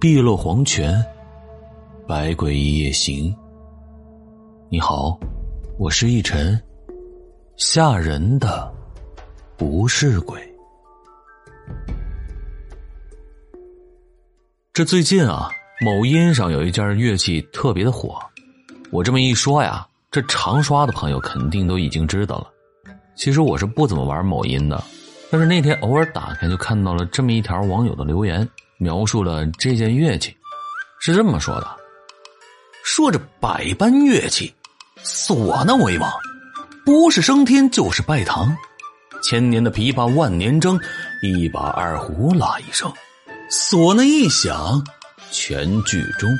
碧落黄泉，百鬼一夜行。你好，我是逸晨。吓人的不是鬼。这最近啊，某音上有一件乐器特别的火。我这么一说呀，这常刷的朋友肯定都已经知道了。其实我是不怎么玩某音的，但是那天偶尔打开就看到了这么一条网友的留言。描述了这件乐器，是这么说的：说着百般乐器，唢呐为王，不是升天就是拜堂。千年的琵琶万年筝，一把二胡拉一声，唢呐一响，全剧终。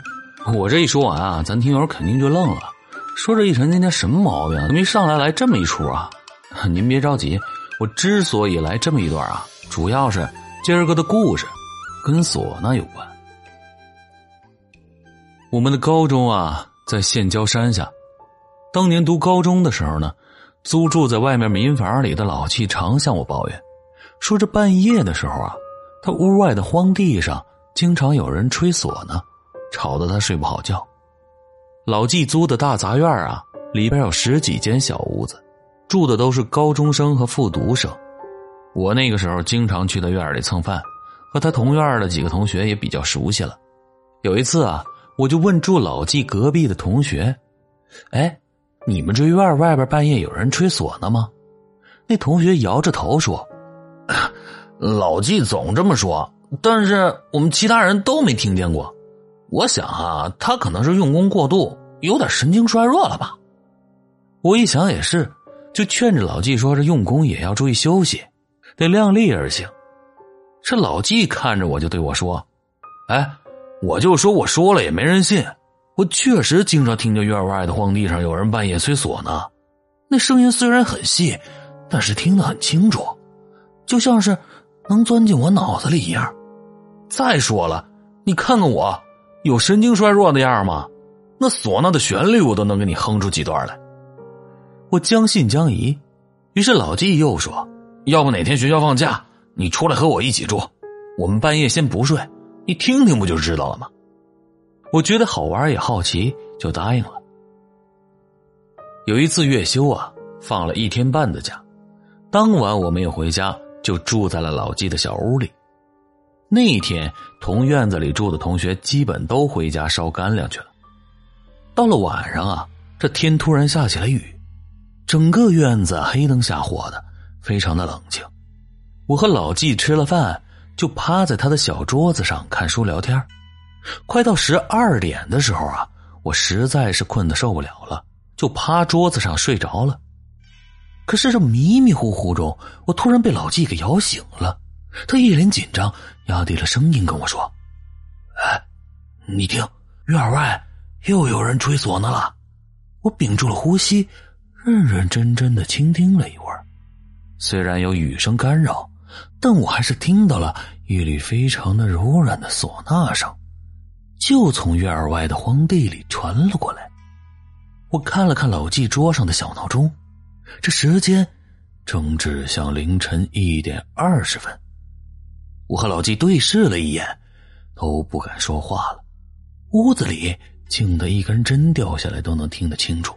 我这一说完啊，咱听友肯定就愣了，说这一晨今天什么毛病？怎么一上来来这么一出啊？您别着急，我之所以来这么一段啊，主要是今儿个的故事。跟唢呐有关。我们的高中啊，在县郊山下。当年读高中的时候呢，租住在外面民房里的老纪常向我抱怨，说这半夜的时候啊，他屋外的荒地上经常有人吹唢呐，吵得他睡不好觉。老纪租的大杂院啊，里边有十几间小屋子，住的都是高中生和复读生。我那个时候经常去他院里蹭饭。和他同院的几个同学也比较熟悉了。有一次啊，我就问住老纪隔壁的同学：“哎，你们这院外边半夜有人吹唢呐吗？”那同学摇着头说：“老纪总这么说，但是我们其他人都没听见过。我想啊，他可能是用功过度，有点神经衰弱了吧。”我一想也是，就劝着老纪说：“这用功也要注意休息，得量力而行。”这老纪看着我就对我说：“哎，我就说我说了也没人信。我确实经常听见院外的荒地上有人半夜吹唢呐，那声音虽然很细，但是听得很清楚，就像是能钻进我脑子里一样。再说了，你看看我，有神经衰弱的样吗？那唢呐的旋律我都能给你哼出几段来。”我将信将疑，于是老纪又说：“要不哪天学校放假？”你出来和我一起住，我们半夜先不睡，你听听不就知道了吗？我觉得好玩也好奇，就答应了。有一次月休啊，放了一天半的假，当晚我没有回家，就住在了老季的小屋里。那一天，同院子里住的同学基本都回家烧干粮去了。到了晚上啊，这天突然下起了雨，整个院子黑灯瞎火的，非常的冷清。我和老纪吃了饭，就趴在他的小桌子上看书聊天。快到十二点的时候啊，我实在是困得受不了了，就趴桌子上睡着了。可是这迷迷糊糊中，我突然被老纪给摇醒了。他一脸紧张，压低了声音跟我说：“哎，你听，院外又有人吹唢呐了。”我屏住了呼吸，认认真真的倾听了一会儿。虽然有雨声干扰。但我还是听到了一缕非常的柔软的唢呐声，就从院外的荒地里传了过来。我看了看老纪桌上的小闹钟，这时间正指向凌晨一点二十分。我和老纪对视了一眼，都不敢说话了。屋子里静的一根针掉下来都能听得清楚，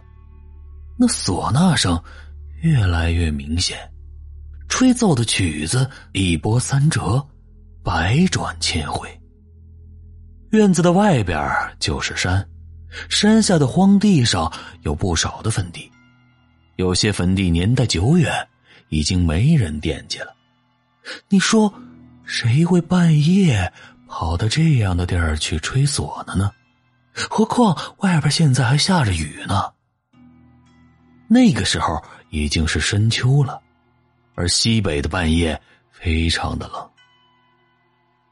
那唢呐声越来越明显。吹奏的曲子一波三折，百转千回。院子的外边就是山，山下的荒地上有不少的坟地，有些坟地年代久远，已经没人惦记了。你说，谁会半夜跑到这样的地儿去吹唢呐呢？何况外边现在还下着雨呢。那个时候已经是深秋了。而西北的半夜非常的冷。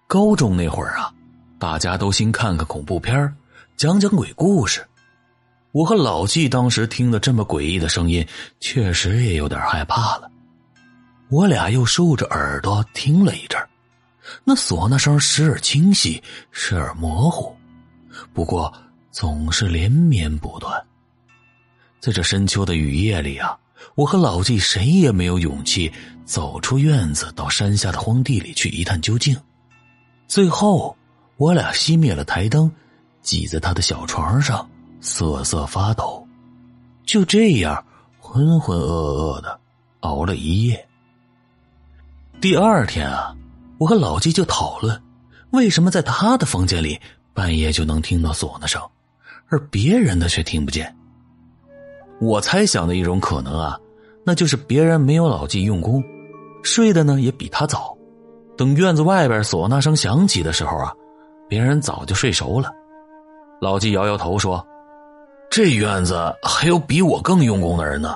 高中那会儿啊，大家都兴看看恐怖片讲讲鬼故事。我和老纪当时听了这么诡异的声音，确实也有点害怕了。我俩又竖着耳朵听了一阵那唢呐声时而清晰，时而模糊，不过总是连绵不断。在这深秋的雨夜里啊。我和老纪谁也没有勇气走出院子，到山下的荒地里去一探究竟。最后，我俩熄灭了台灯，挤在他的小床上瑟瑟发抖，就这样浑浑噩噩的熬了一夜。第二天啊，我和老纪就讨论，为什么在他的房间里半夜就能听到唢呐声，而别人的却听不见。我猜想的一种可能啊，那就是别人没有老纪用功，睡的呢也比他早。等院子外边唢呐声响起的时候啊，别人早就睡熟了。老纪摇摇头说：“这院子还有比我更用功的人呢。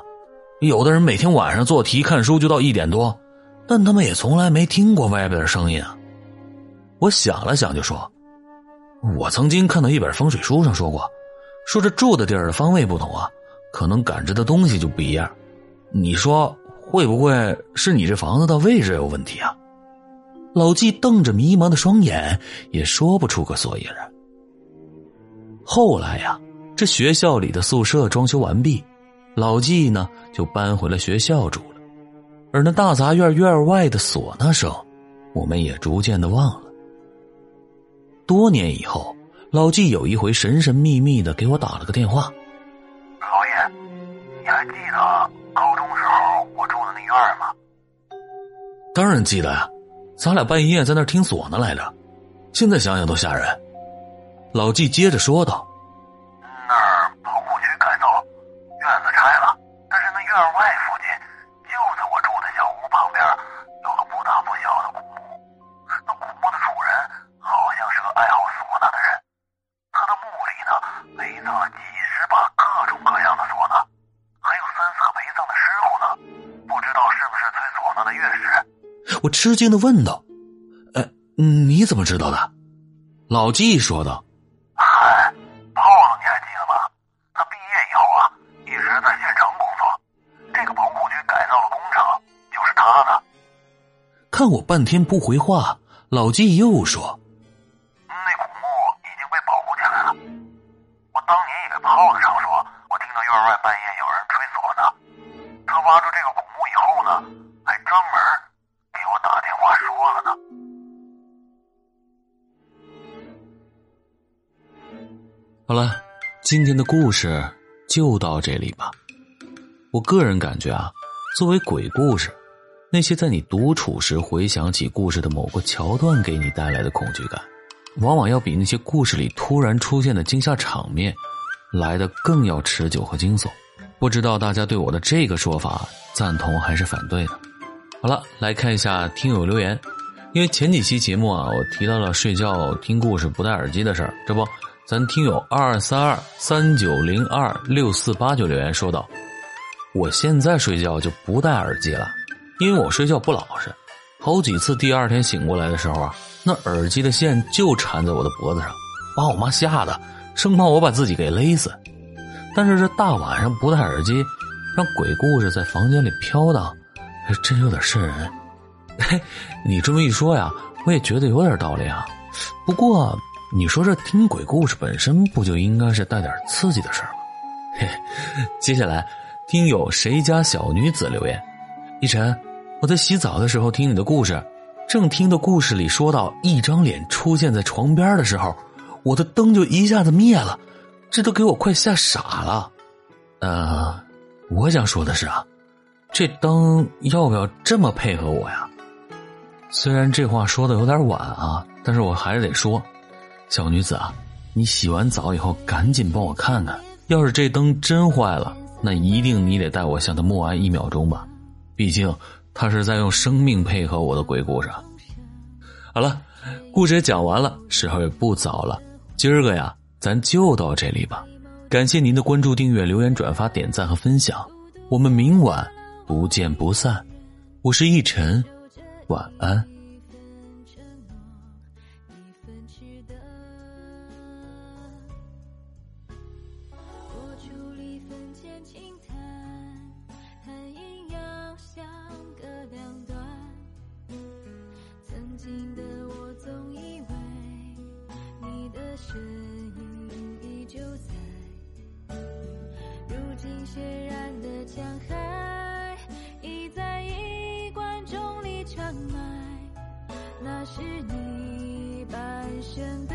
有的人每天晚上做题看书就到一点多，但他们也从来没听过外边的声音啊。”我想了想就说：“我曾经看到一本风水书上说过，说这住的地儿方位不同啊。”可能感知的东西就不一样，你说会不会是你这房子的位置有问题啊？老纪瞪着迷茫的双眼，也说不出个所以然。后来呀，这学校里的宿舍装修完毕，老纪呢就搬回了学校住了，而那大杂院院外的唢呐声，我们也逐渐的忘了。多年以后，老纪有一回神神秘秘的给我打了个电话。记得高中时候我住的那院吗？当然记得呀，咱俩半夜在那听唢呐来着，现在想想都吓人。老纪接着说道：“我吃惊的问道：“呃，你怎么知道的？”老纪说道：“嗨，炮子你还记得吗？他毕业以后啊，一直在县城工作。这个棚户区改造的工程就是他的。”看我半天不回话，老纪又说：“今天的故事就到这里吧。我个人感觉啊，作为鬼故事，那些在你独处时回想起故事的某个桥段给你带来的恐惧感，往往要比那些故事里突然出现的惊吓场面来的更要持久和惊悚。不知道大家对我的这个说法赞同还是反对呢？好了，来看一下听友留言。因为前几期节目啊，我提到了睡觉听故事不戴耳机的事儿，这不。咱听友二二三二三九零二六四八九留言说道：“我现在睡觉就不戴耳机了，因为我睡觉不老实，好几次第二天醒过来的时候啊，那耳机的线就缠在我的脖子上，把我妈吓得生怕我把自己给勒死。但是这大晚上不戴耳机，让鬼故事在房间里飘荡，还真有点瘆人。嘿，你这么一说呀，我也觉得有点道理啊。不过……”你说这听鬼故事本身不就应该是带点刺激的事儿吗？嘿，接下来听友谁家小女子留言：一晨，我在洗澡的时候听你的故事，正听到故事里说到一张脸出现在床边的时候，我的灯就一下子灭了，这都给我快吓傻了。呃，我想说的是啊，这灯要不要这么配合我呀？虽然这话说的有点晚啊，但是我还是得说。小女子啊，你洗完澡以后赶紧帮我看看，要是这灯真坏了，那一定你得带我向他默哀一秒钟吧，毕竟他是在用生命配合我的鬼故事。好了，故事也讲完了，时候也不早了，今儿个呀，咱就到这里吧。感谢您的关注、订阅、留言、转发、点赞和分享，我们明晚不见不散。我是逸晨，晚安。像海，已在衣冠中里长埋。那是你半生的。